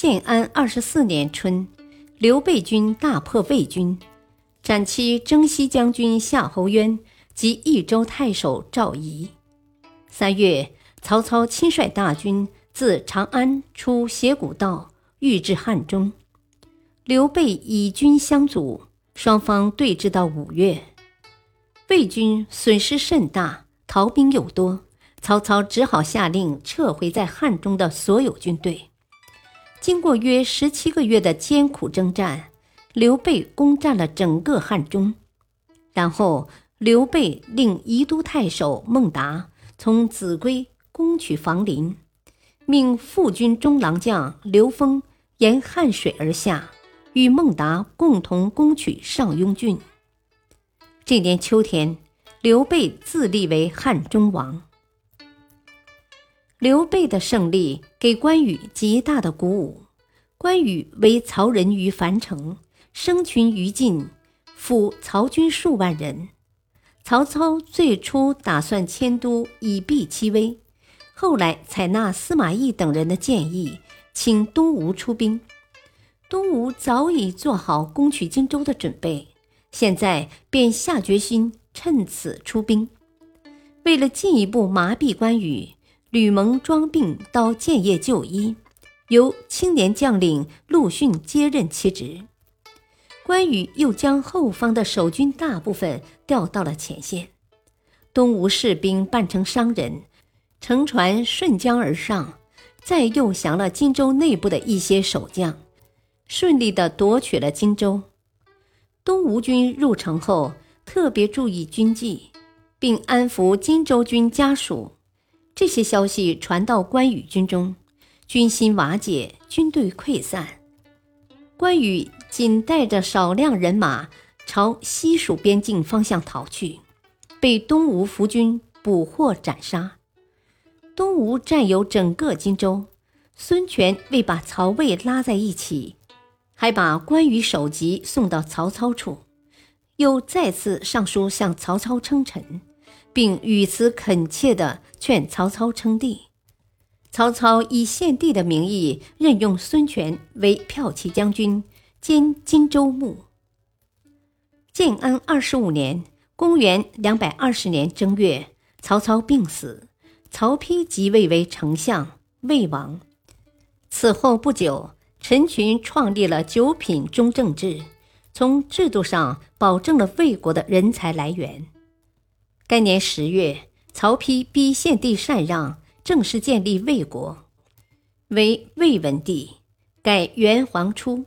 建安二十四年春，刘备军大破魏军，斩其征西将军夏侯渊及益州太守赵仪。三月，曹操亲率大军自长安出斜谷道，欲至汉中。刘备以军相阻，双方对峙到五月，魏军损失甚大，逃兵又多，曹操只好下令撤回在汉中的所有军队。经过约十七个月的艰苦征战，刘备攻占了整个汉中。然后，刘备令宜都太守孟达从秭归攻取房陵，命副军中郎将刘封沿汉水而下，与孟达共同攻取上庸郡。这年秋天，刘备自立为汉中王。刘备的胜利给关羽极大的鼓舞。关羽为曹仁于樊城，生群于禁，俘曹军数万人。曹操最初打算迁都以避其危，后来采纳司马懿等人的建议，请东吴出兵。东吴早已做好攻取荆州的准备，现在便下决心趁此出兵。为了进一步麻痹关羽。吕蒙装病到建业就医，由青年将领陆逊接任其职。关羽又将后方的守军大部分调到了前线。东吴士兵扮成商人，乘船顺江而上，再诱降了荆州内部的一些守将，顺利地夺取了荆州。东吴军入城后，特别注意军纪，并安抚荆州军家属。这些消息传到关羽军中，军心瓦解，军队溃散。关羽仅带着少量人马朝西蜀边境方向逃去，被东吴伏军捕获斩杀。东吴占有整个荆州，孙权为把曹魏拉在一起，还把关羽首级送到曹操处，又再次上书向曹操称臣。并语词恳切地劝曹操称帝。曹操以献帝的名义任用孙权为骠骑将军兼荆州牧。建安二十五年（公元两百二十年）正月，曹操病死，曹丕即位为丞相、魏王。此后不久，陈群创立了九品中正制，从制度上保证了魏国的人才来源。该年十月，曹丕逼献帝禅让，正式建立魏国，为魏文帝，改元皇初，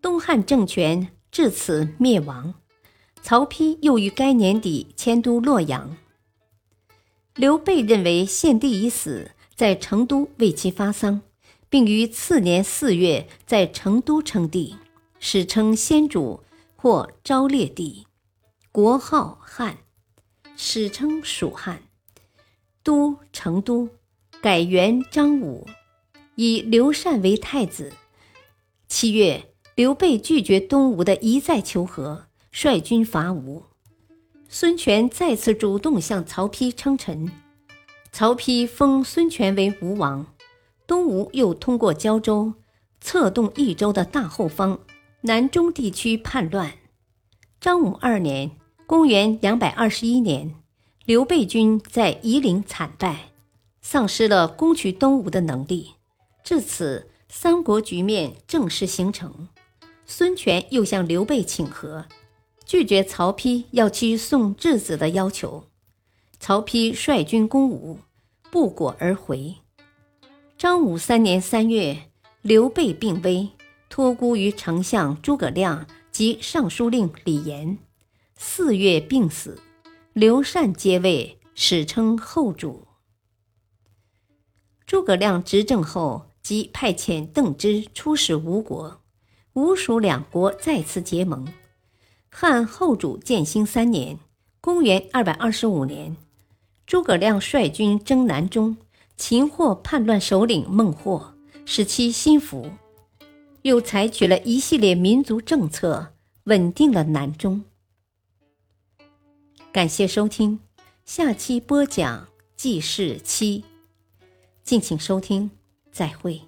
东汉政权至此灭亡。曹丕又于该年底迁都洛阳。刘备认为献帝已死，在成都为其发丧，并于次年四月在成都称帝，史称先主或昭烈帝，国号汉。史称蜀汉，都成都，改元张武，以刘禅为太子。七月，刘备拒绝东吴的一再求和，率军伐吴。孙权再次主动向曹丕称臣，曹丕封孙权为吴王。东吴又通过胶州，策动益州的大后方、南中地区叛乱。张武二年。公元两百二十一年，刘备军在夷陵惨败，丧失了攻取东吴的能力。至此，三国局面正式形成。孙权又向刘备请和，拒绝曹丕要去送质子的要求。曹丕率军攻吴，不果而回。张武三年三月，刘备病危，托孤于丞相诸葛亮及尚书令李严。四月病死，刘禅接位，史称后主。诸葛亮执政后，即派遣邓芝出使吴国，吴蜀两国再次结盟。汉后主建兴三年（公元225年），诸葛亮率军征南中，擒获叛乱首领孟获，使其心服，又采取了一系列民族政策，稳定了南中。感谢收听，下期播讲记事七，敬请收听，再会。